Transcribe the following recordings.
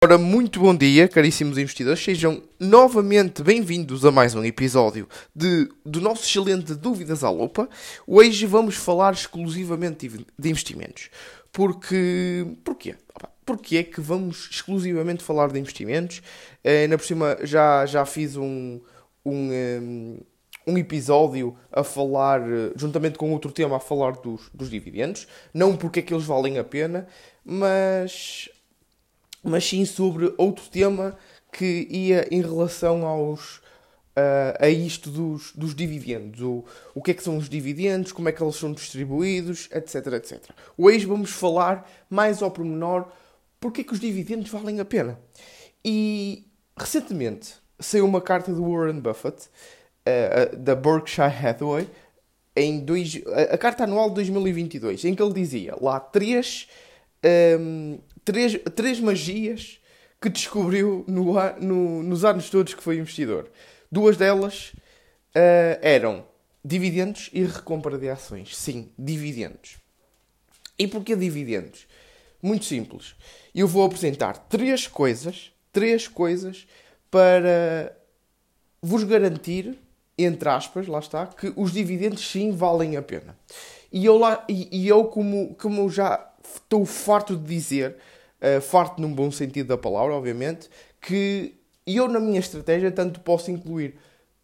Ora, muito bom dia, caríssimos investidores. Sejam novamente bem-vindos a mais um episódio de, do nosso excelente Dúvidas à Lupa. Hoje vamos falar exclusivamente de investimentos. Porque. Porquê? Porquê é que vamos exclusivamente falar de investimentos? Eh, ainda por cima já, já fiz um, um, um, um episódio a falar, juntamente com outro tema, a falar dos, dos dividendos. Não porque é que eles valem a pena, mas mas sim sobre outro tema que ia em relação aos uh, a isto dos, dos dividendos. O, o que é que são os dividendos, como é que eles são distribuídos, etc, etc. Hoje vamos falar mais ao pormenor porque é que os dividendos valem a pena. E recentemente saiu uma carta do Warren Buffett, uh, da Berkshire Hathaway, em dois, a, a, carta anual de 2022, em que ele dizia lá três um, três, três magias que descobriu no, no, nos anos todos que foi investidor. Duas delas uh, eram dividendos e recompra de ações. Sim, dividendos. E porquê dividendos? Muito simples. Eu vou apresentar três coisas, três coisas para vos garantir, entre aspas, lá está, que os dividendos sim valem a pena. E eu, lá, e, e eu como, como já estou farto de dizer, uh, farto num bom sentido da palavra, obviamente, que eu na minha estratégia tanto posso incluir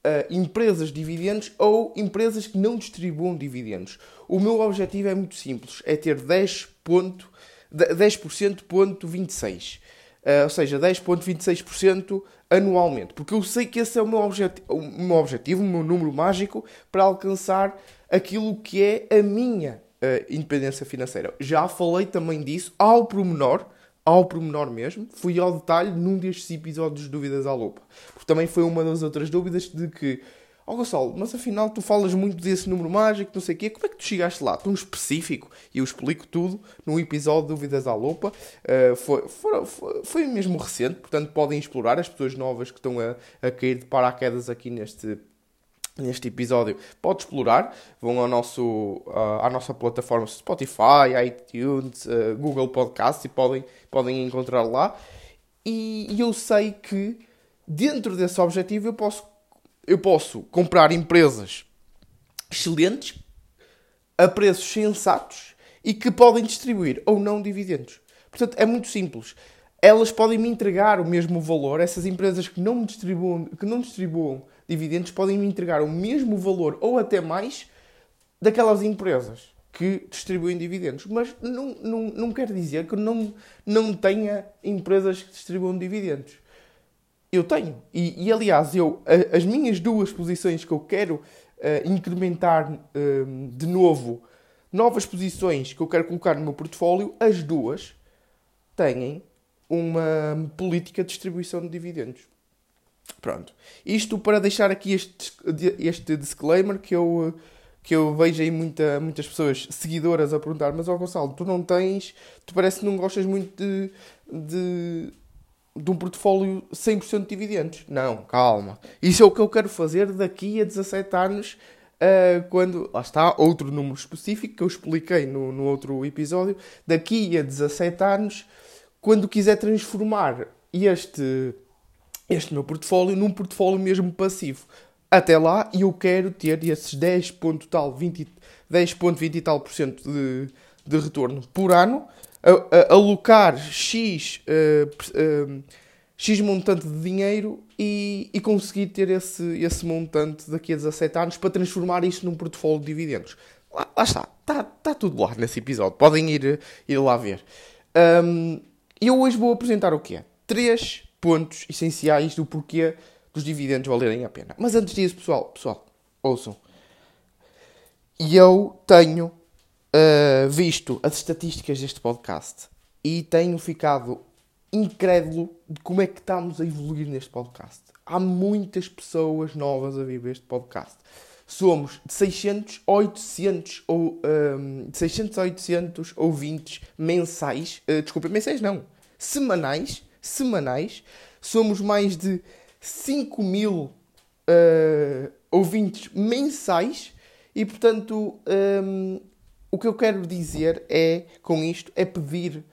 uh, empresas dividendos ou empresas que não distribuam dividendos. O meu objetivo é muito simples, é ter 10%, ponto, 10% ponto 26%. Uh, ou seja, 10,26% anualmente, porque eu sei que esse é o meu, o meu objetivo, o meu número mágico para alcançar aquilo que é a minha uh, independência financeira. Já falei também disso ao pormenor ao pormenor mesmo, fui ao detalhe num destes episódios de Dúvidas à Lupa. Porque também foi uma das outras dúvidas de que, ó oh, Gonçalo, mas afinal tu falas muito desse número mágico, não sei o quê, como é que tu chegaste lá? Tão específico? E eu explico tudo num episódio de Dúvidas à Lupa. Uh, foi, foi, foi, foi, mesmo recente, portanto podem explorar as pessoas novas que estão a, a cair de paraquedas aqui neste neste episódio, pode explorar. Vão ao nosso, uh, à nossa plataforma Spotify, iTunes, uh, Google Podcasts e podem, podem encontrar lá. E, e, eu sei que dentro desse objetivo eu posso, eu posso comprar empresas excelentes a preços sensatos e que podem distribuir ou não dividendos. Portanto, é muito simples. Elas podem me entregar o mesmo valor, essas empresas que não distribuam, que não distribuam dividendos podem me entregar o mesmo valor ou até mais daquelas empresas que distribuem dividendos. Mas não, não, não quer dizer que não, não tenha empresas que distribuam dividendos. Eu tenho. E, e aliás, eu, as minhas duas posições que eu quero uh, incrementar uh, de novo, novas posições que eu quero colocar no meu portfólio, as duas têm uma política de distribuição de dividendos. Pronto. Isto para deixar aqui este, este disclaimer que eu, que eu vejo aí muita, muitas pessoas seguidoras a perguntar: Mas, ó Gonçalo, tu não tens. Tu parece que não gostas muito de, de, de um portfólio 100% de dividendos. Não, calma. Isso é o que eu quero fazer daqui a 17 anos. Uh, quando. Lá está, outro número específico que eu expliquei no, no outro episódio. Daqui a 17 anos, quando quiser transformar este este meu portfólio num portfólio mesmo passivo. Até lá, eu quero ter esses 10 ponto tal, 20, 10.20 e tal por cento de, de retorno por ano, a, a, alocar X, uh, uh, X montante de dinheiro e, e, conseguir ter esse, esse montante daqui a 17 anos para transformar isto num portfólio de dividendos. Lá, lá está, está tá tudo lá nesse episódio, podem ir, ir lá ver. Um, eu hoje vou apresentar o que é? Três pontos essenciais do porquê dos dividendos valerem a pena. Mas antes disso, pessoal, pessoal, ouçam. E eu tenho uh, visto as estatísticas deste podcast e tenho ficado incrédulo de como é que estamos a evoluir neste podcast. Há muitas pessoas novas a viver este podcast. Somos de 600 a 800 ou um, de 600 a 800 ouvintes mensais, uh, desculpa, mensais não, semanais semanais. Somos mais de 5 mil uh, ouvintes mensais e, portanto, um, o que eu quero dizer é, com isto, é pedir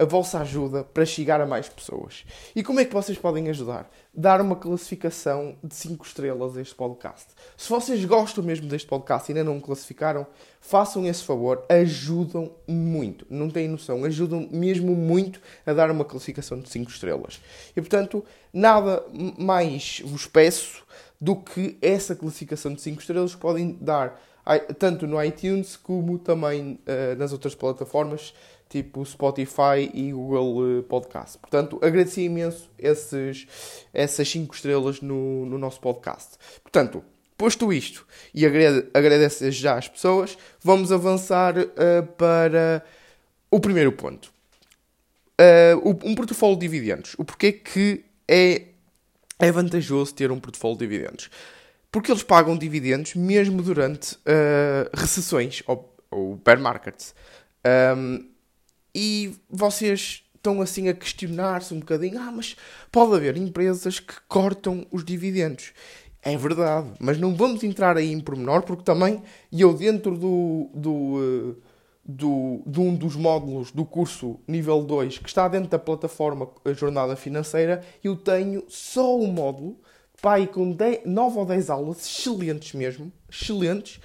a vossa ajuda para chegar a mais pessoas. E como é que vocês podem ajudar? Dar uma classificação de 5 estrelas a este podcast. Se vocês gostam mesmo deste podcast e ainda não o classificaram, façam esse favor, ajudam muito. Não têm noção, ajudam mesmo muito a dar uma classificação de 5 estrelas. E portanto, nada mais vos peço do que essa classificação de 5 estrelas que podem dar tanto no iTunes como também uh, nas outras plataformas, tipo Spotify e Google eh, Podcast. Portanto, agradeci imenso esses, essas 5 estrelas no, no nosso podcast. Portanto, posto isto e agradeço já às pessoas, vamos avançar uh, para o primeiro ponto. Uh, um portfólio de dividendos. O porquê que é, é vantajoso ter um portfólio de dividendos? Porque eles pagam dividendos mesmo durante uh, recessões ou, ou bear markets. Um, e vocês estão assim a questionar-se um bocadinho: ah, mas pode haver empresas que cortam os dividendos. É verdade, mas não vamos entrar aí em pormenor, porque também eu, dentro do, do, eh, do, de um dos módulos do curso nível 2, que está dentro da plataforma Jornada Financeira, eu tenho só um módulo pai, com 10, 9 ou 10 aulas excelentes mesmo, excelentes,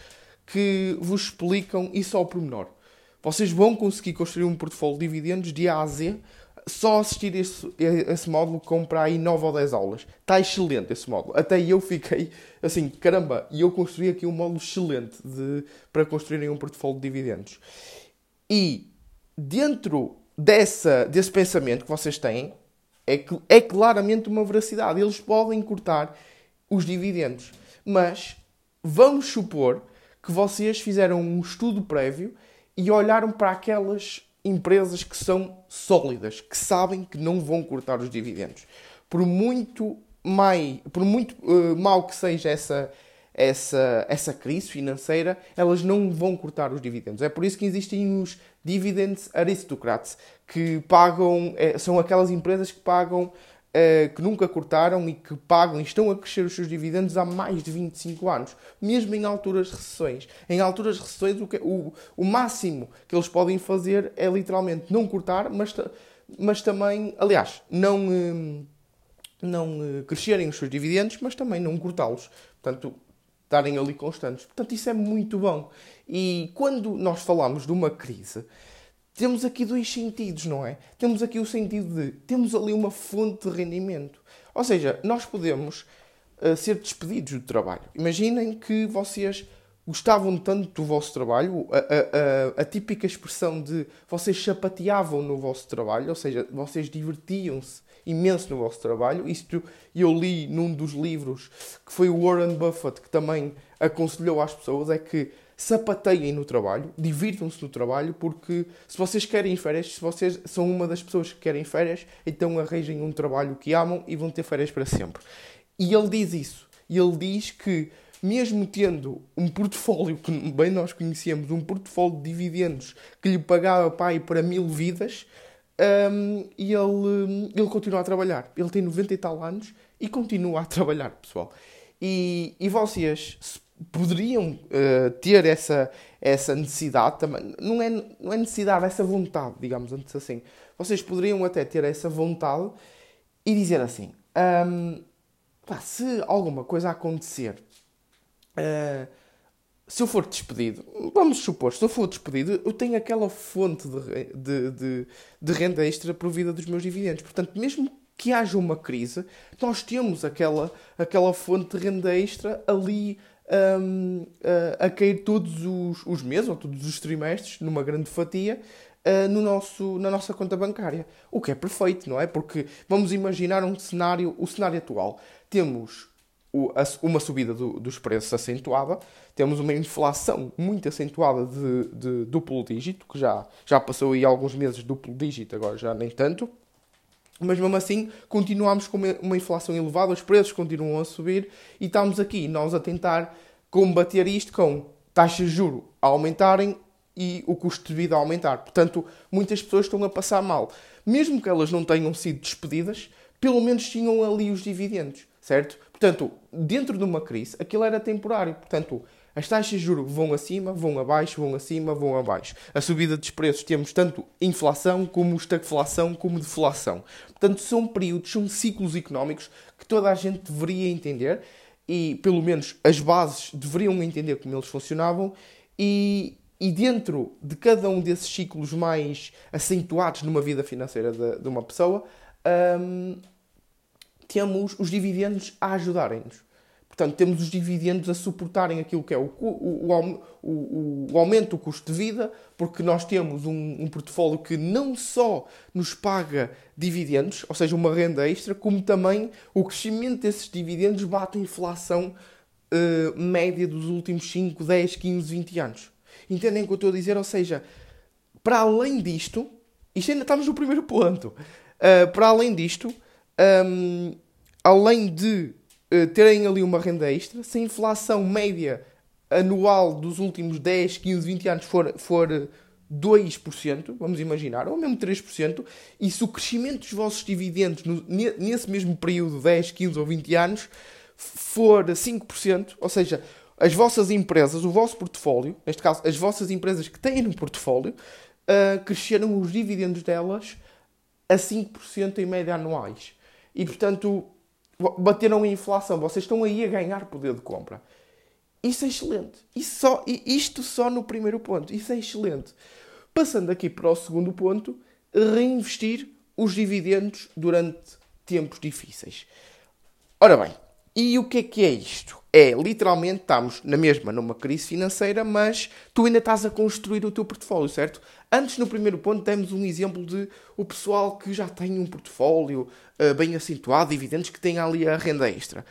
que vos explicam isso ao pormenor. Vocês vão conseguir construir um portfólio de dividendos de A a Z só assistir esse, esse módulo comprar aí 9 ou 10 aulas. Está excelente esse módulo. Até eu fiquei assim, caramba, e eu construí aqui um módulo excelente de, para construírem um portfólio de dividendos. E dentro dessa, desse pensamento que vocês têm, é, é claramente uma veracidade. Eles podem cortar os dividendos. Mas vamos supor que vocês fizeram um estudo prévio e olharam para aquelas empresas que são sólidas, que sabem que não vão cortar os dividendos. Por muito, mai, por muito uh, mal que seja essa, essa, essa crise financeira, elas não vão cortar os dividendos. É por isso que existem os dividends aristocrats, que pagam, é, são aquelas empresas que pagam, que nunca cortaram e que pagam e estão a crescer os seus dividendos há mais de 25 anos, mesmo em alturas recessões. Em alturas recessões, o, que, o, o máximo que eles podem fazer é literalmente não cortar, mas, mas também, aliás, não. Hum, não uh, crescerem os seus dividendos, mas também não cortá-los. Portanto, estarem ali constantes. Portanto, isso é muito bom. E quando nós falamos de uma crise, temos aqui dois sentidos, não é? Temos aqui o sentido de temos ali uma fonte de rendimento. Ou seja, nós podemos uh, ser despedidos do trabalho. Imaginem que vocês gostavam tanto do vosso trabalho, a, a, a, a típica expressão de vocês chapateavam no vosso trabalho, ou seja, vocês divertiam-se imenso no vosso trabalho. Isto eu li num dos livros que foi o Warren Buffett que também aconselhou às pessoas é que sapateiem no trabalho, divirtam-se no trabalho, porque se vocês querem férias, se vocês são uma das pessoas que querem férias, então arranjem um trabalho que amam e vão ter férias para sempre. E ele diz isso. E ele diz que mesmo tendo um portfólio que bem nós conhecemos, um portfólio de dividendos que lhe pagava pai para mil vidas, um, ele, ele continua a trabalhar. Ele tem 90 e tal anos e continua a trabalhar, pessoal. E, e vocês poderiam uh, ter essa, essa necessidade também. Não é, não é necessidade, é essa vontade, digamos antes assim. Vocês poderiam até ter essa vontade e dizer assim: um, pá, se alguma coisa acontecer. Uh, se eu for despedido, vamos supor, se eu for despedido, eu tenho aquela fonte de, de, de, de renda extra provida dos meus dividendos. Portanto, mesmo que haja uma crise, nós temos aquela, aquela fonte de renda extra ali um, a, a cair todos os, os meses ou todos os trimestres, numa grande fatia, uh, no nosso, na nossa conta bancária. O que é perfeito, não é? Porque vamos imaginar um cenário, o cenário atual. Temos uma subida do, dos preços acentuada, temos uma inflação muito acentuada de, de, duplo dígito, que já, já passou aí alguns meses duplo dígito, agora já nem tanto, mas mesmo assim continuamos com uma, inflação elevada, os preços continuam a subir e estamos aqui nós a tentar combater isto com taxas de juro a aumentarem e o custo de vida a aumentar. Portanto, muitas pessoas estão a passar mal. Mesmo que elas não tenham sido despedidas, pelo menos tinham ali os dividendos, certo? Portanto, dentro de uma crise, aquilo era temporário. Portanto, As taxas de juros vão acima, vão abaixo, vão acima, vão abaixo. A subida dos preços temos tanto inflação como estagflação como deflação. Portanto, são períodos, são ciclos económicos que toda a gente deveria entender e, pelo menos, as bases deveriam entender como eles funcionavam e, e dentro de cada um desses ciclos mais acentuados numa vida financeira de, de uma pessoa, hum, temos os dividendos a ajudarem-nos. Portanto, temos os dividendos a suportarem aquilo que é o, o, o, o aumento do custo de vida, porque nós temos um, um, portfólio que não só nos paga dividendos, ou seja, uma renda extra, como também o crescimento desses dividendos bate a inflação uh, média dos últimos 5, 10, 15, 20 anos. Entendem o que eu estou a dizer? Ou seja, para além disto, isto ainda estamos no primeiro ponto, uh, para além disto, um, além de terem ali uma renda extra, se a inflação média anual dos últimos 10, 15, 20 anos for, for 2%, vamos imaginar, ou mesmo 3%, e se o crescimento dos vossos dividendos no, nesse mesmo período, 10, 15 ou 20 anos, for 5%, ou seja, as vossas empresas, o vosso portfólio, neste caso, as vossas empresas que têm no portfólio, uh, cresceram os dividendos delas a 5% em média anuais. E, portanto, bateram a inflação. Vocês estão aí a ganhar poder de compra. Isso é excelente. Isso só, isto só no primeiro ponto. Isso é excelente. Passando aqui para o segundo ponto, reinvestir os dividendos durante tempos difíceis. Ora bem, e o que é que é isto? É, literalmente, estamos na mesma numa crise financeira, mas tu ainda estás a construir o teu portfólio, certo? Antes, no primeiro ponto, demos um exemplo de o pessoal que já tem um portfólio uh, bem acentuado, dividendos, que tem ali a renda extra.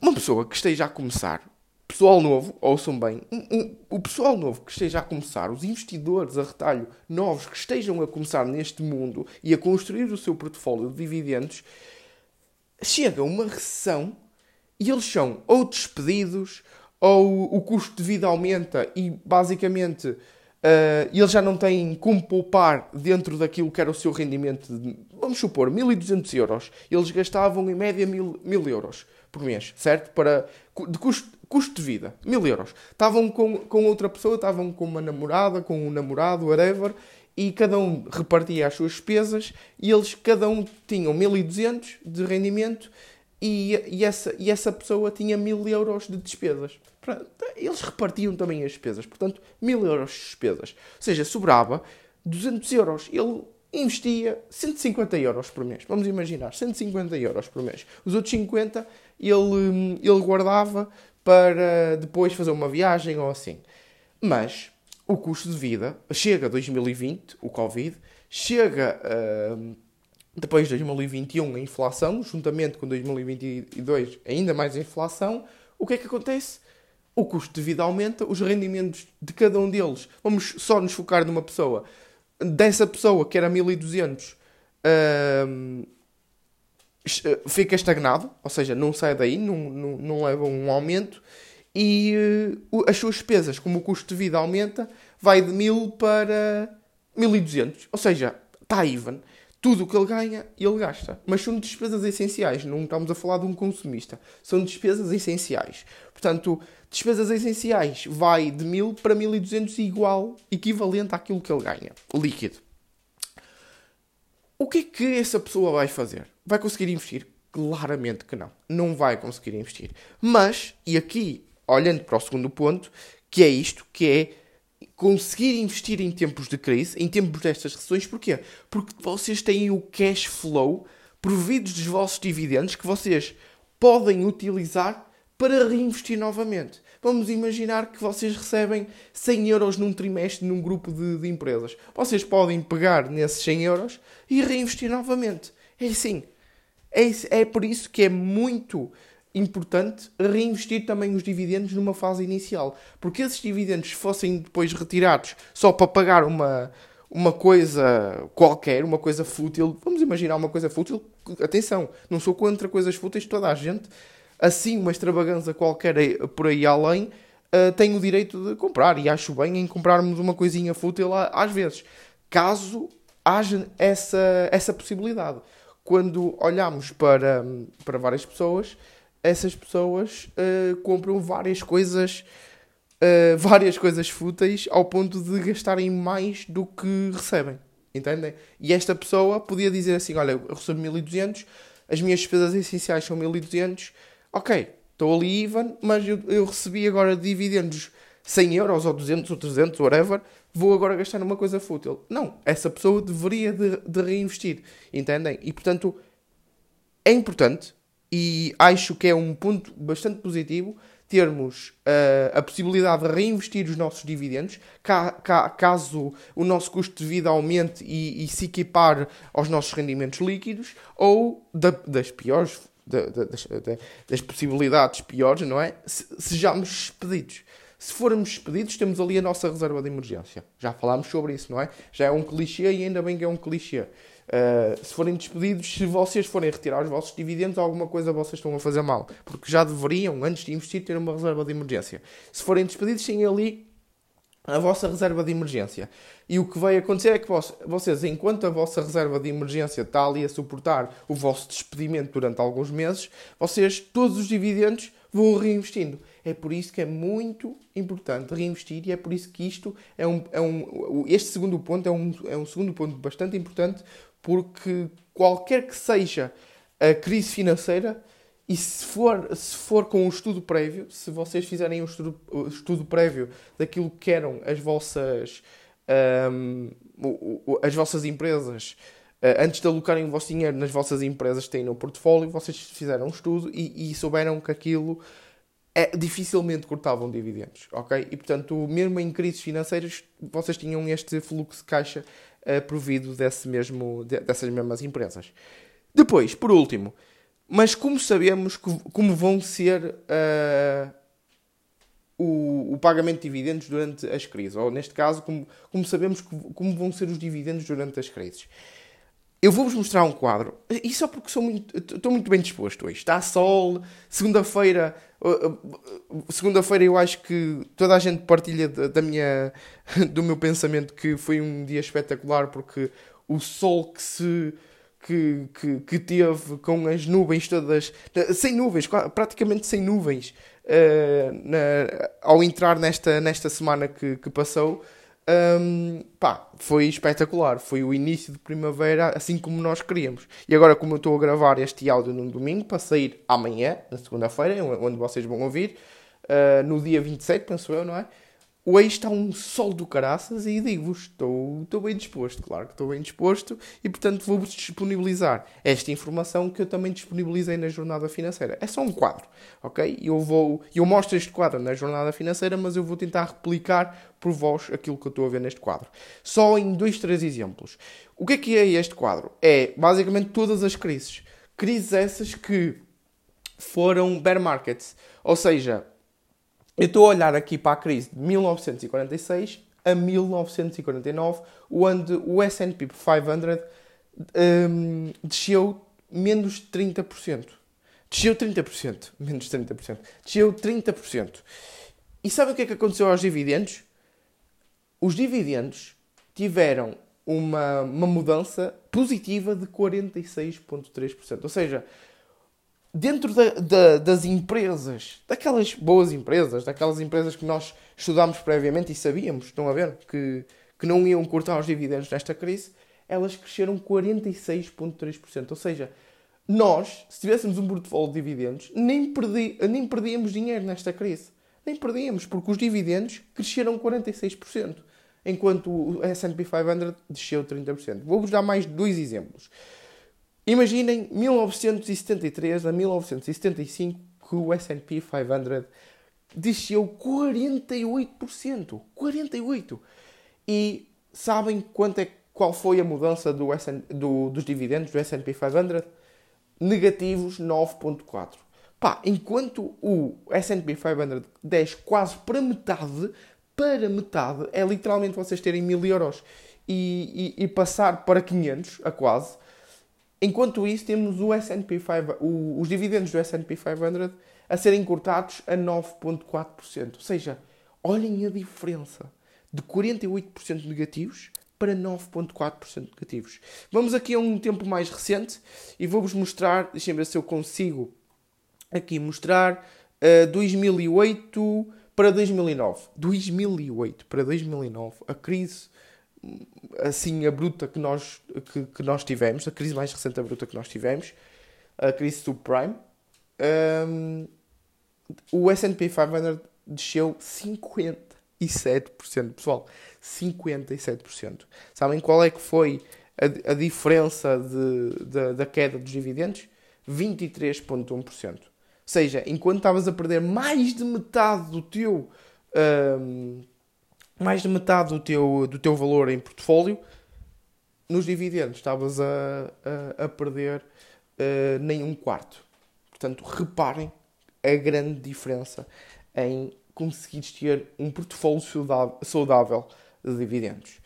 Uma pessoa que esteja a começar, pessoal novo, ouçam bem, um, um, o pessoal novo que esteja a começar, os investidores a retalho novos que estejam a começar neste mundo e a construir o seu portfólio de dividendos, chega uma recessão e eles são ou despedidos ou o custo de vida aumenta e basicamente Uh, eles já não têm como poupar dentro daquilo que era o seu rendimento de, vamos supor, 1200 euros. Eles gastavam em média 1000, 1000 euros por mês, certo? Para, de custo, custo de vida, 1000 euros. Estavam com, com outra pessoa, estavam com uma namorada, com um namorado, whatever, e cada um repartia as suas despesas e eles, cada um, tinham 1200 de rendimento e, e, essa, e essa pessoa tinha 1000 euros de despesas. Eles repartiam também as despesas, portanto, 1000 euros de despesas. Ou seja, sobrava 200 euros. Ele investia 150 euros por mês. Vamos imaginar, 150 euros por mês. Os outros 50 ele, ele guardava para depois fazer uma viagem ou assim. Mas o custo de vida chega 2020, o Covid, chega uh, depois de 2021 a inflação, juntamente com 2022 ainda mais a inflação. O que é que acontece? o custo de vida aumenta, os rendimentos de cada um deles, vamos só nos focar numa pessoa, dessa pessoa que era 1200, uh, fica estagnado, ou seja, não sai daí, não, não, não leva um aumento, e uh, as suas despesas, como o custo de vida aumenta, vai de 1000 para 1200, ou seja, está even. Tudo o que ele ganha, ele gasta. Mas são despesas essenciais, não estamos a falar de um consumista. São despesas essenciais. Portanto, despesas essenciais vai de 1000 para 1200 igual, equivalente àquilo que ele ganha, líquido. O que é que essa pessoa vai fazer? Vai conseguir investir? Claramente que não. Não vai conseguir investir. Mas, e aqui, olhando para o segundo ponto, que é isto, que é conseguir investir em tempos de crise, em tempos destas recessões, porquê? Porque vocês têm o cash flow providos dos vossos dividendos que vocês podem utilizar para reinvestir novamente. Vamos imaginar que vocês recebem 100 euros num trimestre num grupo de, de empresas. Vocês podem pegar nesses 100 euros e reinvestir novamente. É assim. É, é por isso que é muito importante reinvestir também os dividendos numa fase inicial. Porque esses dividendos fossem depois retirados só para pagar uma, uma coisa qualquer, uma coisa fútil, vamos imaginar uma coisa fútil, atenção, não sou contra coisas fúteis, toda a gente assim uma extravagância qualquer por aí além, uh, tem o direito de comprar. E acho bem em comprarmos uma coisinha fútil às vezes. Caso haja essa, essa possibilidade. Quando olhamos para, para várias pessoas, essas pessoas uh, compram várias coisas uh, várias coisas fúteis ao ponto de gastarem mais do que recebem. Entendem? E esta pessoa podia dizer assim: Olha, eu recebo 1200, as minhas despesas essenciais são 1200, ok, estou ali even, mas eu, eu recebi agora dividendos 100 euros ou 200 ou 300, whatever, vou agora gastar numa coisa fútil. Não, essa pessoa deveria de, de reinvestir, entendem? E portanto é importante e acho que é um ponto bastante positivo termos uh, a possibilidade de reinvestir os nossos dividendos, ca, ca, caso o nosso custo de vida aumente e, e se equipar aos nossos rendimentos líquidos, ou da, das piores, da, das, das, possibilidades piores, não é? Se, sejamos expedidos. Se formos expedidos, temos ali a nossa reserva de emergência. Já falámos sobre isso, não é? Já é um clichê e ainda bem que é um clichê. Uh, se forem despedidos, se vocês forem retirar os vossos dividendos, alguma coisa vocês estão a fazer mal. Porque já deveriam, antes de investir, ter uma reserva de emergência. Se forem despedidos, têm ali a vossa reserva de emergência. E o que vai acontecer é que vocês, enquanto a vossa reserva de emergência está ali a suportar o vosso despedimento durante alguns meses, vocês, todos os dividendos, vão reinvestindo. É por isso que é muito importante reinvestir e é por isso que isto é um, é um este segundo ponto é um, é um segundo ponto bastante importante porque qualquer que seja a crise financeira, e se for, se for com um estudo prévio, se vocês fizerem um estudo, estudo prévio daquilo que eram as vossas, um, as vossas empresas, uh, antes de alocarem o vosso dinheiro nas vossas empresas que têm no portfólio, vocês fizeram um estudo e, e souberam que aquilo é, dificilmente cortavam dividendos, ok? E portanto, mesmo em crises financeiras, vocês tinham este fluxo de caixa uh, provido desse mesmo, de, dessas mesmas empresas. Depois, por último, mas como sabemos que, como vão ser uh, o, o, pagamento de dividendos durante as crises? Ou, neste caso, como, como sabemos que, como vão ser os dividendos durante as crises? Eu vou-vos mostrar um quadro, e só porque sou muito, estou muito bem disposto hoje. Está sol, segunda-feira. Segunda-feira eu acho que toda a gente partilha da minha, do meu pensamento que foi um dia espetacular porque o sol que se que, que, que teve com as nuvens todas, sem nuvens, praticamente sem nuvens, uh, na, ao entrar nesta, nesta semana que, que passou, um, pá, foi espetacular. Foi o início de primavera, assim como nós queríamos. E agora, como eu estou a gravar este áudio num domingo, para sair amanhã, na segunda-feira, onde vocês vão ouvir, uh, no dia 27, penso eu, não é? Hoje está um sol do caraças e digo-vos, estou, estou bem disposto, claro que estou bem disposto e portanto vou-vos disponibilizar esta informação que eu também disponibilizei na jornada financeira. É só um quadro, ok? Eu vou, eu mostro este quadro na jornada financeira, mas eu vou tentar replicar por vós aquilo que eu estou a ver neste quadro. Só em dois, três exemplos. O que é que é este quadro? É basicamente todas as crises. Crises essas que foram bear markets, ou seja, eu estou a olhar aqui para a crise de 1946 a 1949, onde o S&P 500 um, desceu menos de 30%. Desceu 30%. Menos de 30%. Desceu 30%. E sabe o que é que aconteceu aos dividendos? Os dividendos tiveram uma, uma mudança positiva de 46,3%. Ou seja, dentro da, da, das empresas, daquelas boas empresas, daquelas empresas que nós estudámos previamente e sabíamos, estão a ver, que, que não iam cortar os dividendos nesta crise, elas cresceram 46,3%. Ou seja, nós, se tivéssemos um portfólio de dividendos, nem, perdi, nem perdíamos dinheiro nesta crise. Nem perdíamos, porque os dividendos cresceram 46%, enquanto o S&P 500 desceu 30%. Vou-vos dar mais dois exemplos. Imaginem 1973 a 1975 que o S&P 500 desceu 48%, 48. E sabem quanto é qual foi a mudança do, do dos dividendos do S&P 500? Negativos 9.4. Pá, enquanto o S&P 500 desce quase para metade, para metade, é literalmente vocês terem 1000 euros e, e, e passar para 500, a quase, Enquanto isso, temos o S&P 500, o, os dividendos do S&P 500 a serem cortados a 9,4%. Ou seja, olhem a diferença de 48% negativos para 9,4% negativos. Vamos aqui a um tempo mais recente e vou-vos mostrar, deixem-me ver se eu consigo aqui mostrar, uh, 2008 para 2009. 2008 para 2009, a crise assim abrupta que nós, que, que nós tivemos, a crise mais recente abrupta que nós tivemos, a crise subprime, um, o S&P 500 desceu 57%, pessoal. 57%. Sabem qual é que foi a, a diferença de, de, da queda dos dividendos? 23,1%. Ou seja, enquanto estavas a perder mais de metade do teu um, mais de metade do teu, do teu valor em portfólio, nos dividendos estavas a, a, a perder uh, nem um quarto. Portanto, reparem a grande diferença em conseguires ter um portfólio saudável de dividendos.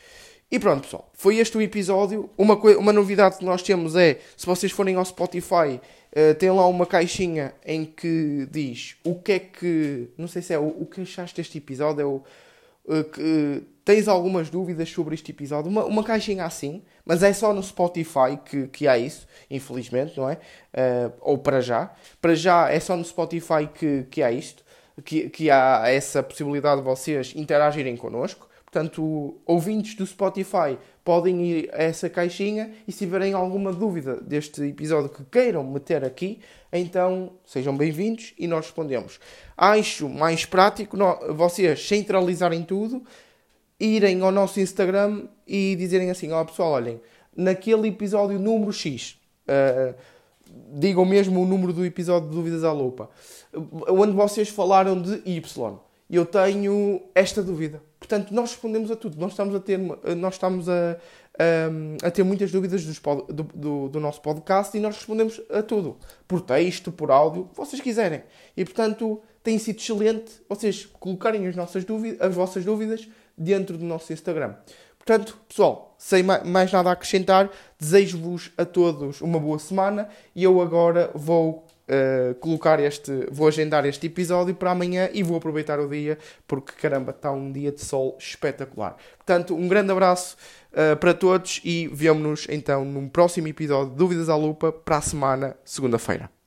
E pronto, pessoal, foi este o episódio. Uma, uma novidade que nós temos é, se vocês forem ao Spotify, uh, tem lá uma caixinha em que diz o que é que. Não sei se é o, o que achaste deste episódio, é o. Uh, que, uh, tens algumas dúvidas sobre este episódio? Uma, uma caixinha assim, mas é só no Spotify que, que há isso, infelizmente, não é? ou para já. Para já é só no Spotify que, que há isto, que, que há essa possibilidade de vocês interagirem connosco. Portanto, ouvintes do Spotify podem ir a essa caixinha e se tiverem alguma dúvida deste episódio que queiram meter aqui, então sejam bem-vindos e nós respondemos. Acho mais prático vocês centralizarem tudo, irem ao nosso Instagram e dizerem assim: Ó oh, pessoal, olhem, naquele episódio número X, uh, digam mesmo o número do episódio de Dúvidas à Lupa, onde vocês falaram de Y. Eu tenho esta dúvida Portanto, nós respondemos a tudo. Nós estamos a ter, nós estamos a, a, a ter muitas dúvidas do, do, do, nosso podcast e nós respondemos a tudo. Por texto, por áudio, vocês quiserem. E, portanto, tem sido excelente vocês colocarem as, nossas dúvidas, as vossas dúvidas dentro do nosso Instagram. Portanto, pessoal, sem mais nada a acrescentar, desejo-vos a todos uma boa semana e eu agora vou uh, colocar este, vou agendar este episódio para amanhã e vou aproveitar o dia porque caramba, está um dia de sol espetacular. Portanto, um grande abraço uh, para todos e vemo-nos então num próximo episódio de Dúvidas à Lupa para a semana, segunda-feira.